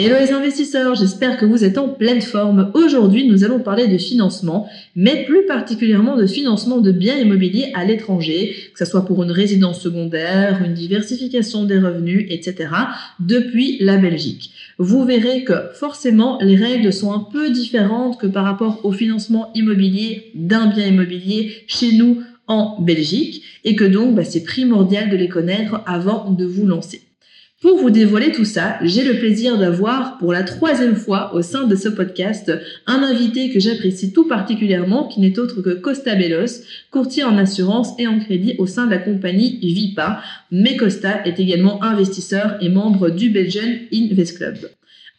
Hello les investisseurs, j'espère que vous êtes en pleine forme. Aujourd'hui, nous allons parler de financement, mais plus particulièrement de financement de biens immobiliers à l'étranger, que ce soit pour une résidence secondaire, une diversification des revenus, etc., depuis la Belgique. Vous verrez que forcément, les règles sont un peu différentes que par rapport au financement immobilier d'un bien immobilier chez nous en Belgique, et que donc bah, c'est primordial de les connaître avant de vous lancer. Pour vous dévoiler tout ça, j'ai le plaisir d'avoir pour la troisième fois au sein de ce podcast un invité que j'apprécie tout particulièrement qui n'est autre que Costa Bellos, courtier en assurance et en crédit au sein de la compagnie Vipa. Mais Costa est également investisseur et membre du Belgian Invest Club.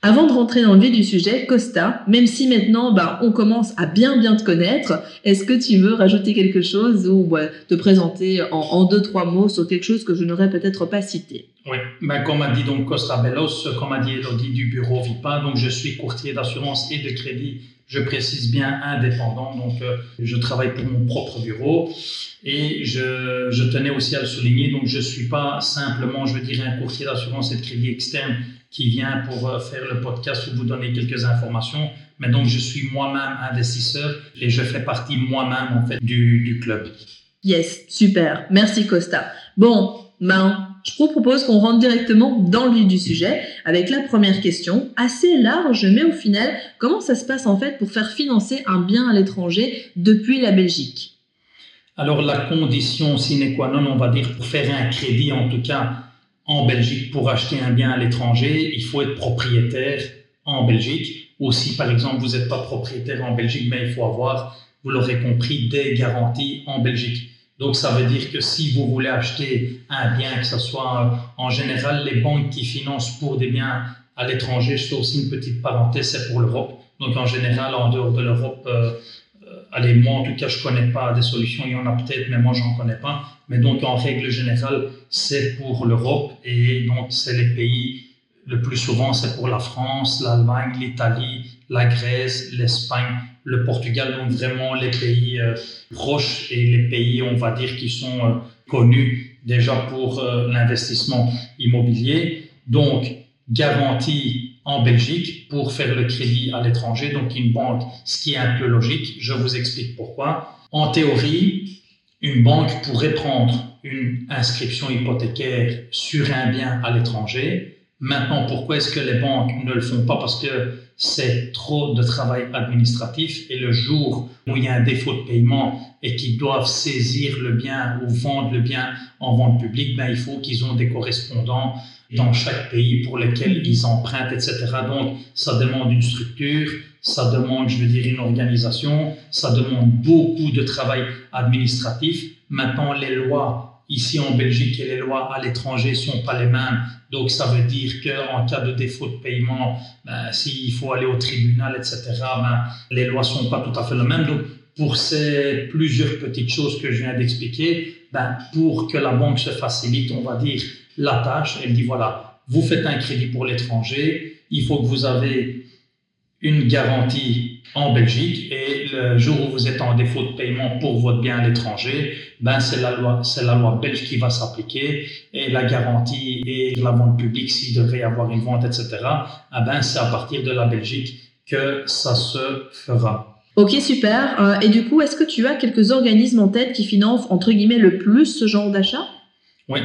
Avant de rentrer dans le vif du sujet, Costa, même si maintenant bah, on commence à bien bien te connaître, est-ce que tu veux rajouter quelque chose ou te présenter en, en, deux trois mots sur quelque chose que je n'aurais peut-être pas cité? Oui, ben, comme a dit donc Costa Bellos, comme a dit Elodie du bureau VIPA, donc je suis courtier d'assurance et de crédit je précise bien indépendant, donc euh, je travaille pour mon propre bureau et je, tenais aussi à le souligner, donc je ne suis pas simplement, je veux dire, un courtier d'assurance et de crédit externe qui vient pour euh, faire le podcast ou vous donner quelques informations, mais donc je suis moi-même investisseur et je fais partie moi-même en fait du, du club. Yes, super, merci Costa. Bon, ben, je vous propose qu'on rentre directement dans le vif du sujet avec la première question, assez large, mais au final, comment ça se passe en fait pour faire financer un bien à l'étranger depuis la Belgique? Alors la condition sine qua non, on va dire, pour faire un crédit en tout cas en Belgique pour acheter un bien à l'étranger, il faut être propriétaire en Belgique. Ou si par exemple vous n'êtes pas propriétaire en Belgique, mais il faut avoir, vous l'aurez compris, des garanties en Belgique. Donc, ça veut dire que si vous voulez acheter un bien, que ce soit euh, en général les banques qui financent pour des biens à l'étranger, je fais aussi une petite parenthèse, c'est pour l'Europe. Donc, en général, en dehors de l'Europe, euh, euh, allez, moi en tout cas, je connais pas des solutions. Il y en a peut-être, mais moi, j'en connais pas. Mais donc, en règle générale, c'est pour l'Europe et donc, c'est les pays, le plus souvent, c'est pour la France, l'Allemagne, l'Italie, la Grèce, l'Espagne le Portugal, donc vraiment les pays euh, proches et les pays, on va dire, qui sont euh, connus déjà pour euh, l'investissement immobilier. Donc, garantie en Belgique pour faire le crédit à l'étranger, donc une banque, ce qui est un peu logique. Je vous explique pourquoi. En théorie, une banque pourrait prendre une inscription hypothécaire sur un bien à l'étranger. Maintenant, pourquoi est-ce que les banques ne le font pas? Parce que c'est trop de travail administratif et le jour où il y a un défaut de paiement et qu'ils doivent saisir le bien ou vendre le bien en vente publique, ben, il faut qu'ils ont des correspondants dans chaque pays pour lesquels ils empruntent, etc. Donc, ça demande une structure, ça demande, je veux dire, une organisation, ça demande beaucoup de travail administratif. Maintenant, les lois ici en Belgique les lois à l'étranger sont pas les mêmes. Donc ça veut dire qu'en cas de défaut de paiement, ben, s'il faut aller au tribunal, etc., ben, les lois sont pas tout à fait les mêmes. Donc pour ces plusieurs petites choses que je viens d'expliquer, ben, pour que la banque se facilite, on va dire, la tâche, elle dit voilà, vous faites un crédit pour l'étranger, il faut que vous avez une garantie en Belgique et le jour où vous êtes en défaut de paiement pour votre bien à l'étranger, ben c'est la loi, c'est la loi belge qui va s'appliquer et la garantie et la vente publique s'il devrait y avoir une vente, etc. Eh ben c'est à partir de la Belgique que ça se fera. Ok, super. Euh, et du coup, est-ce que tu as quelques organismes en tête qui financent entre guillemets le plus ce genre d'achat? Oui.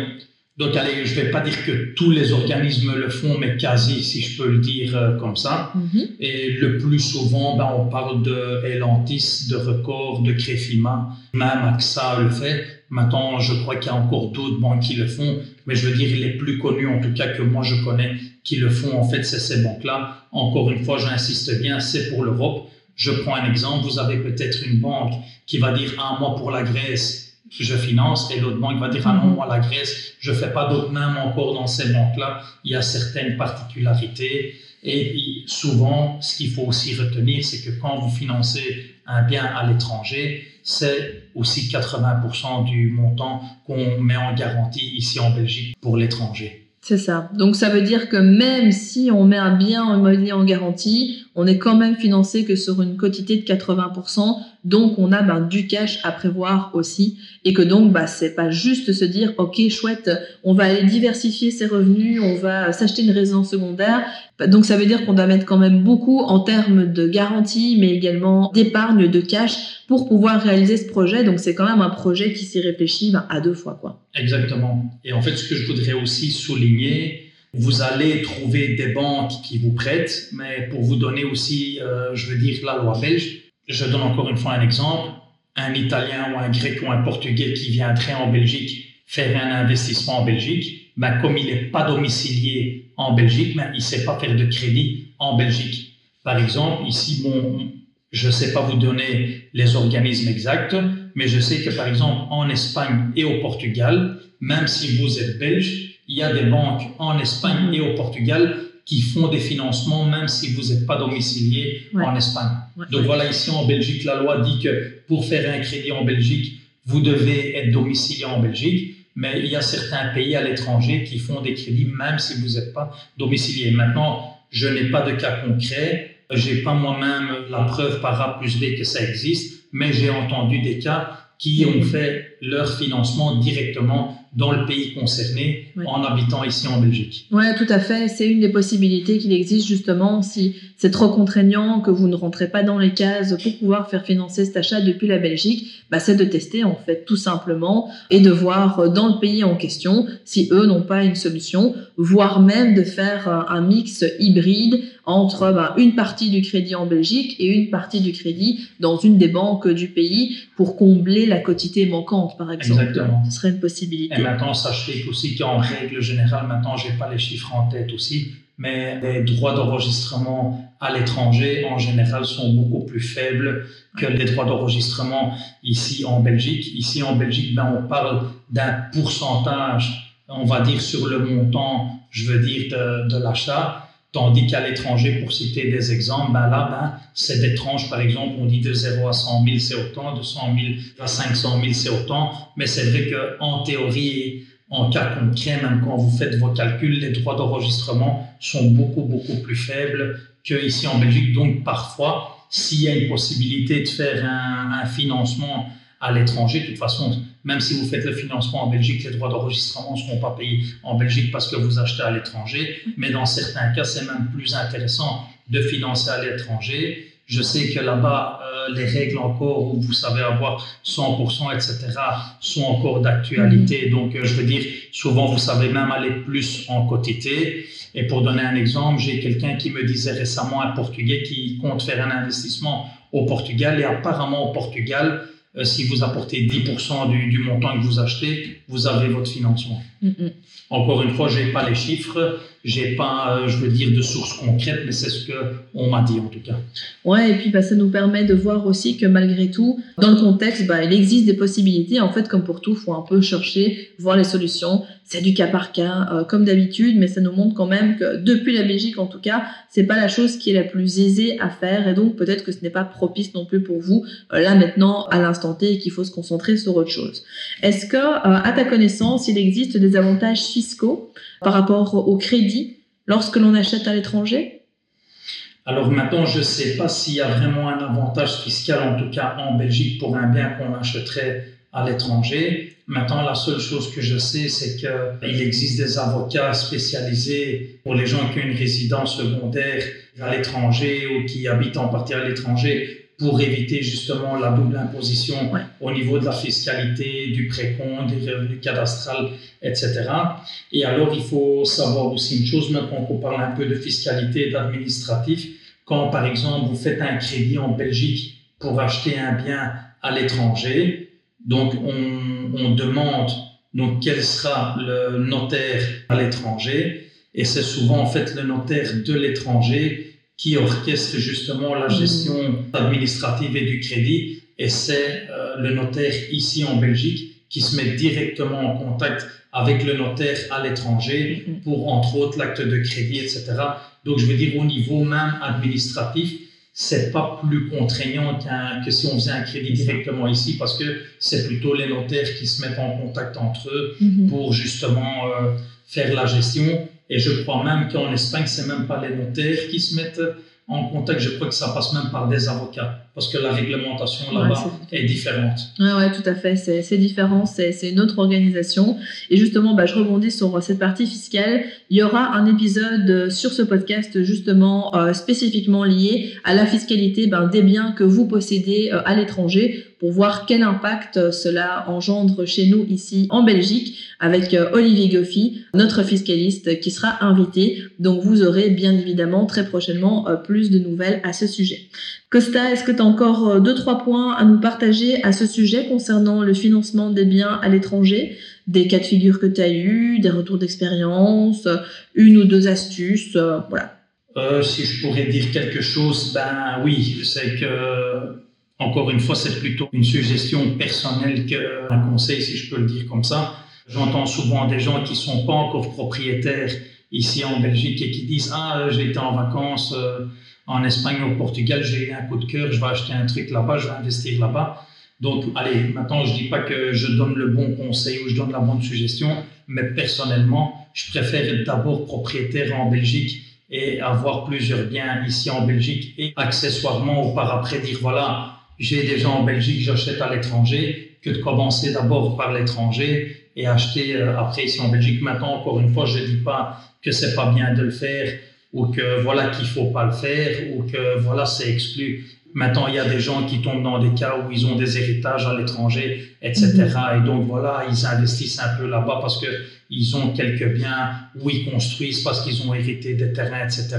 Donc, allez, je vais pas dire que tous les organismes le font, mais quasi, si je peux le dire euh, comme ça. Mhm. Et le plus souvent, ben, on parle de Elantis, de Record, de Crefima, même AXA le fait. Maintenant, je crois qu'il y a encore d'autres banques qui le font, mais je veux dire les plus connus, en tout cas que moi je connais, qui le font, en fait, c'est ces banques-là. Encore une fois, j'insiste bien, c'est pour l'Europe. Je prends un exemple, vous avez peut-être une banque qui va dire un mois pour la Grèce je finance et l'autre banque va dire ah non moi la Grèce je fais pas d'autres même encore dans ces banques là il y a certaines particularités Et souvent, ce qu'il faut aussi retenir, c'est que quand vous financez un bien à l'étranger, c'est aussi 80% du montant qu'on met en garantie ici en Belgique pour l'étranger. C'est ça. Donc ça veut dire que même si on met un bien immobilier en garantie, on est quand même financé que sur une quotité de 80%. Donc on a ben, du cash à prévoir aussi et que donc bah c'est pas juste se dire ok chouette, on va aller diversifier ses revenus, on va s'acheter une résidence secondaire. Donc ça veut dire qu'on doit mettre quand même beaucoup en termes de garantie, mais également d'épargne, de cash pour pouvoir réaliser ce projet. Donc c'est quand même un projet qui s'y réfléchit ben, à deux fois quoi. Exactement. Et en fait, ce que je voudrais aussi souligner, vous allez trouver des banques qui vous prêtent, mais pour vous donner aussi, euh, je veux dire, la loi belge, je donne encore une fois un exemple. Un Italien ou un Grec ou un Portugais qui viendrait en Belgique faire un investissement en Belgique, ben, comme il n'est pas domicilié en Belgique, ben, il ne sait pas faire de crédit en Belgique. Par exemple, ici, bon, je ne sais pas vous donner les organismes exacts, mais je sais que par exemple en Espagne et au Portugal, même si vous êtes belge, il y a des banques en Espagne et au Portugal qui font des financements même si vous n'êtes pas domicilié en Espagne. Donc voilà, ici en Belgique, la loi dit que pour faire un crédit en Belgique, vous devez être domicilié en Belgique, mais il y a certains pays à l'étranger qui font des crédits même si vous n'êtes pas domicilié. Maintenant, je n'ai pas de cas concret, j'ai pas moi-même la preuve par A plus B que ça existe, mais j'ai entendu des cas qui ont fait leur financement directement dans le pays concerné en habitant ici en Belgique. Oui, tout à fait. C'est une des possibilités qu'il existe justement si c'est trop contraignant, que vous ne rentrez pas dans les cases pour pouvoir faire financer cet achat depuis la Belgique, bah, c'est de tester en fait tout simplement et de voir dans le pays en question si eux n'ont pas une solution, voire même de faire un mix hybride entre bah, une partie du crédit en Belgique et une partie du crédit dans une des banques du pays pour combler la quotité manquante, par exemple. Exactement. Ce serait une possibilité maintenant, sachez aussi qu'en règle générale, maintenant, j'ai pas les chiffres en tête aussi, mais les droits d'enregistrement à l'étranger, en général, sont beaucoup plus faibles que les droits d'enregistrement ici en Belgique. Ici en Belgique, ben, on parle d'un pourcentage, on va dire, sur le montant, je veux dire, de, de l'achat. Tandis qu'à l'étranger, pour citer des exemples, ben là, ben, c'est des tranches, par exemple, on dit de 0 à 100 000, c'est autant, de 100 000 à 500 000, c'est autant. Mais c'est vrai qu'en théorie, en cas concret, même quand vous faites vos calculs, les droits d'enregistrement sont beaucoup, beaucoup plus faibles qu'ici en Belgique. Donc, parfois, s'il y a une possibilité de faire un, un financement à l'étranger. De toute façon, même si vous faites le financement en Belgique, les droits d'enregistrement ne seront pas payés en Belgique parce que vous achetez à l'étranger. Mais dans certains cas, c'est même plus intéressant de financer à l'étranger. Je sais que là-bas, euh, les règles encore où vous savez avoir 100%, etc., sont encore d'actualité. Mm-hmm. Donc, euh, je veux dire, souvent, vous savez même aller plus en quotité. Et pour donner un exemple, j'ai quelqu'un qui me disait récemment, un Portugais qui compte faire un investissement au Portugal. Et apparemment, au Portugal, euh, si vous apportez 10% du, du, montant que vous achetez, vous avez votre financement. Encore une fois, je n'ai pas les chiffres, j'ai pas, euh, je veux dire, de sources concrètes, mais c'est ce qu'on m'a dit en tout cas. Ouais, et puis bah, ça nous permet de voir aussi que malgré tout, dans le contexte, bah, il existe des possibilités. En fait, comme pour tout, faut un peu chercher, voir les solutions. C'est du cas par cas, euh, comme d'habitude, mais ça nous montre quand même que depuis la Belgique, en tout cas, c'est pas la chose qui est la plus aisée à faire, et donc peut-être que ce n'est pas propice non plus pour vous euh, là maintenant à l'instant T et qu'il faut se concentrer sur autre chose. Est-ce que, à ta connaissance, il existe des avantages fiscaux par rapport au crédit lorsque l'on achète à l'étranger? Alors maintenant, je ne sais pas s'il y a vraiment un avantage fiscal, en tout cas en Belgique, pour un bien qu'on achèterait à l'étranger. Maintenant, la seule chose que je sais, c'est qu'il existe des avocats spécialisés pour les gens qui ont une résidence secondaire à l'étranger ou qui habitent en partie à l'étranger pour éviter justement la double imposition au niveau de la fiscalité, du précompte, des revenus cadastrales, etc. Et alors, il faut savoir aussi une chose, maintenant qu'on parle un peu de fiscalité et d'administratif, quand par exemple vous faites un crédit en Belgique pour acheter un bien à l'étranger, donc on, on demande donc quel sera le notaire à l'étranger, et c'est souvent en fait le notaire de l'étranger qui orchestre justement la gestion administrative et du crédit. Et c'est euh, le notaire ici en Belgique qui se met directement en contact avec le notaire à l'étranger pour, entre autres, l'acte de crédit, etc. Donc, je veux dire, au niveau même administratif, c'est pas plus contraignant que si on faisait un crédit directement ici parce que c'est plutôt les notaires qui se mettent en contact entre eux mhm. pour justement euh, faire la gestion. Et je crois même qu'en Espagne, c'est même pas les notaires qui se mettent en contact, je crois que ça passe même par des avocats, parce que la réglementation là-bas est... différente. Oui, ouais, tout à fait, c'est différent, c'est une autre organisation. Et justement, bah, je rebondis sur cette partie fiscale. Il y aura un épisode sur ce podcast justement euh, spécifiquement lié à la fiscalité ben, des biens que vous possédez euh, à l'étranger pour voir quel impact euh, cela engendre chez nous ici en Belgique avec euh, Olivier Goffy, notre fiscaliste qui sera invité. Donc vous aurez bien évidemment très prochainement euh, plus de nouvelles à ce sujet. Costa, est-ce que tu as encore deux, trois points à nous partager à ce sujet concernant le financement des biens à l'étranger? Des cas de figure que tu as eu, des retours d'expérience, une ou deux astuces, voilà. si je pourrais dire quelque chose, ben oui, c'est que encore une fois, c'est plutôt une suggestion personnelle qu'un conseil, si je peux le dire comme ça. J'entends souvent des gens qui sont pas encore propriétaires ici en Belgique et qui disent Ah, j'ai été en vacances euh, en Espagne, au Portugal, j'ai eu un coup de cœur, je vais acheter un truc là-bas, je vais investir là-bas. Donc, allez, maintenant, je dis pas que je donne le bon conseil ou je donne la bonne suggestion, mais personnellement, je préfère être d'abord propriétaire en Belgique et avoir plusieurs biens ici en Belgique et accessoirement ou par après dire voilà, j'ai des gens en Belgique, j'achète à l'étranger, que de commencer d'abord par l'étranger et acheter euh, après ici en Belgique. Maintenant, encore une fois, je ne dis pas que c'est pas bien de le faire ou que voilà qu'il faut pas le faire ou que voilà c'est exclu. Maintenant, il y a des gens qui tombent dans des cas où ils ont des héritages à l'étranger, etc. Mm-hmm. Et donc voilà, ils investissent un peu là-bas parce que ils ont quelques biens où ils construisent parce qu'ils ont hérité des terrains, etc.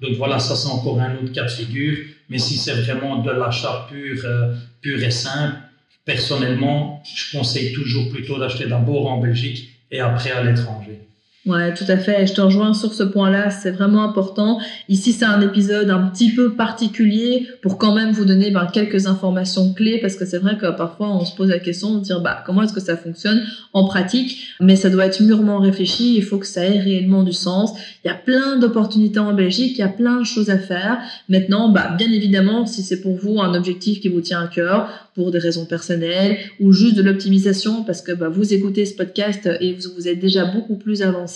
Donc voilà, ça c'est encore un autre cas de figure. Mais si c'est vraiment de l'achat pur, euh, pur et simple, personnellement, je conseille toujours plutôt d'acheter d'abord en Belgique et après à l'étranger. Ouais, tout à fait. Je te rejoins sur ce point-là. C'est vraiment important. Ici, c'est un épisode un petit peu particulier pour quand même vous donner ben, quelques informations clés parce que c'est vrai que parfois on se pose la question de dire bah comment est-ce que ça fonctionne en pratique, mais ça doit être mûrement réfléchi. Il faut que ça ait réellement du sens. Il y a plein d'opportunités en Belgique. Il y a plein de choses à faire. Maintenant, bah bien évidemment, si c'est pour vous un objectif qui vous tient à cœur, pour des raisons personnelles ou juste de l'optimisation parce que bah, vous écoutez ce podcast et vous, vous êtes déjà beaucoup plus avancé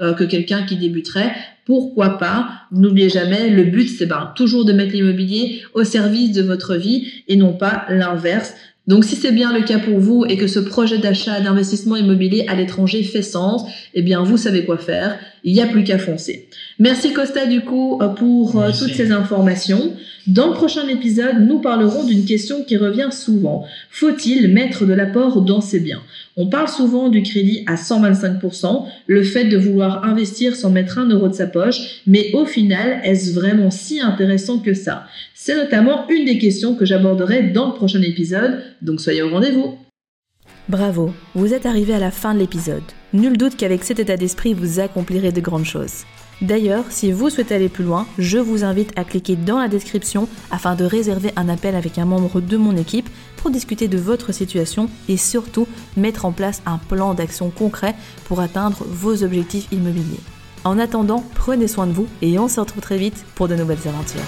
euh, que quelqu'un qui débuterait. Pourquoi pas N'oubliez jamais, le but c'est ben, toujours de mettre l'immobilier au service de votre vie et non pas l'inverse. Donc si c'est bien le cas pour vous et que ce projet d'achat d'investissement immobilier à l'étranger fait sens, eh bien vous savez quoi faire, il n'y a plus qu'à foncer. Merci Costa du coup euh, pour euh, toutes ces informations. Dans le prochain épisode, nous parlerons d'une question qui revient souvent. Faut-il mettre de l'apport dans ses biens? On parle souvent du crédit à 125%, le fait de vouloir investir sans mettre un euro de sa poche, mais au final, est-ce vraiment si intéressant que ça? C'est notamment une des questions que j'aborderai dans le prochain épisode, donc soyez au rendez-vous. Bravo, vous êtes arrivé à la fin de l'épisode. Nul doute qu'avec cet état d'esprit, vous accomplirez de grandes choses. D'ailleurs, si vous souhaitez aller plus loin, je vous invite à cliquer dans la description afin de réserver un appel avec un membre de mon équipe pour discuter de votre situation et surtout mettre en place un plan d'action concret pour atteindre vos objectifs immobiliers. En attendant, prenez soin de vous et on se retrouve très vite pour de nouvelles aventures.